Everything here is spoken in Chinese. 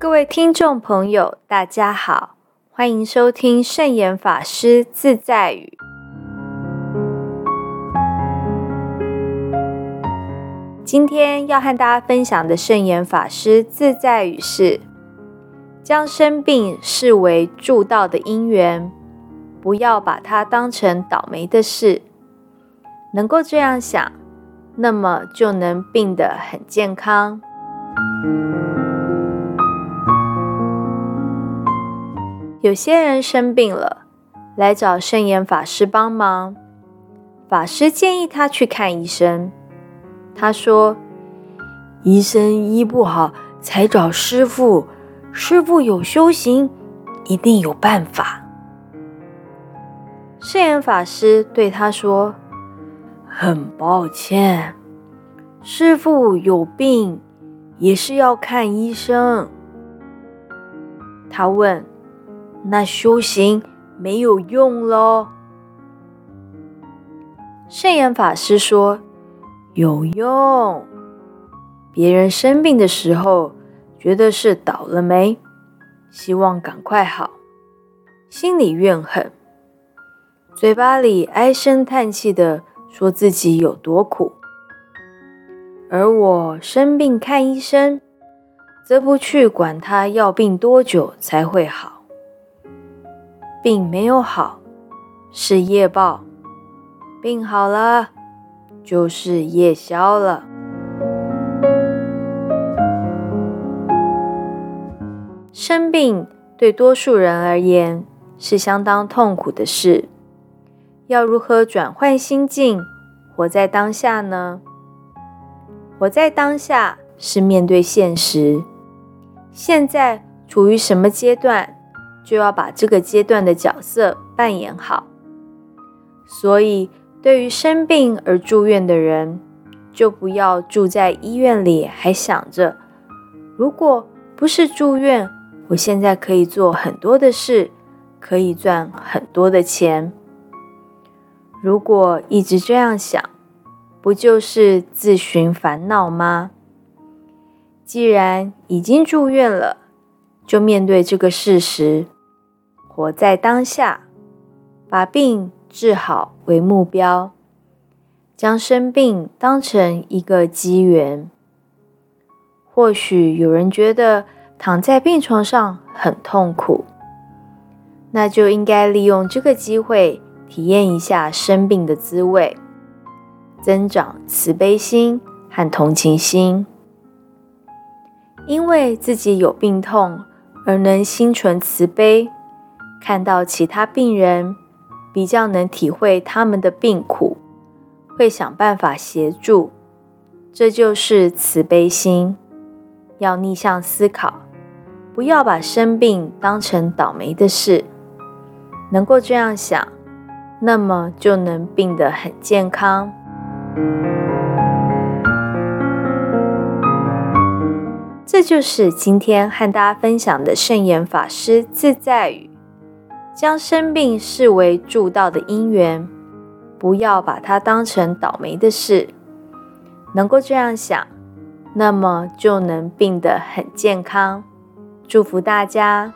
各位听众朋友，大家好，欢迎收听圣严法师自在语。今天要和大家分享的圣严法师自在语是：将生病视为助道的因缘，不要把它当成倒霉的事。能够这样想，那么就能病得很健康。有些人生病了，来找圣严法师帮忙。法师建议他去看医生。他说：“医生医不好，才找师傅。师傅有修行，一定有办法。”圣严法师对他说：“很抱歉，师傅有病，也是要看医生。”他问。那修行没有用喽？圣严法师说：“有用。别人生病的时候，觉得是倒了霉，希望赶快好，心里怨恨，嘴巴里唉声叹气的说自己有多苦。而我生病看医生，则不去管他要病多久才会好。”病没有好，是业报；病好了，就是业消了。生病对多数人而言是相当痛苦的事，要如何转换心境，活在当下呢？活在当下是面对现实，现在处于什么阶段？就要把这个阶段的角色扮演好，所以对于生病而住院的人，就不要住在医院里，还想着如果不是住院，我现在可以做很多的事，可以赚很多的钱。如果一直这样想，不就是自寻烦恼吗？既然已经住院了。就面对这个事实，活在当下，把病治好为目标，将生病当成一个机缘。或许有人觉得躺在病床上很痛苦，那就应该利用这个机会体验一下生病的滋味，增长慈悲心和同情心，因为自己有病痛。而能心存慈悲，看到其他病人，比较能体会他们的病苦，会想办法协助，这就是慈悲心。要逆向思考，不要把生病当成倒霉的事。能够这样想，那么就能病得很健康。这就是今天和大家分享的圣言法师自在语：将生病视为助道的因缘，不要把它当成倒霉的事。能够这样想，那么就能病得很健康。祝福大家！